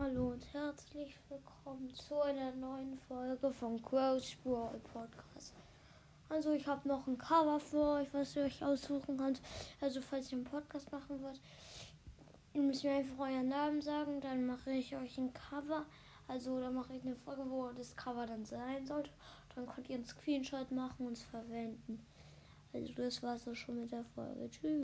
Hallo und herzlich willkommen zu einer neuen Folge von Crow's Brawl Podcast. Also ich habe noch ein Cover für euch, was ihr euch aussuchen könnt. Also falls ihr einen Podcast machen wollt, ihr müsst mir einfach euren Namen sagen, dann mache ich euch ein Cover. Also da mache ich eine Folge, wo das Cover dann sein sollte. Dann könnt ihr einen Screenshot machen und es verwenden. Also das war's auch schon mit der Folge. Tschüss.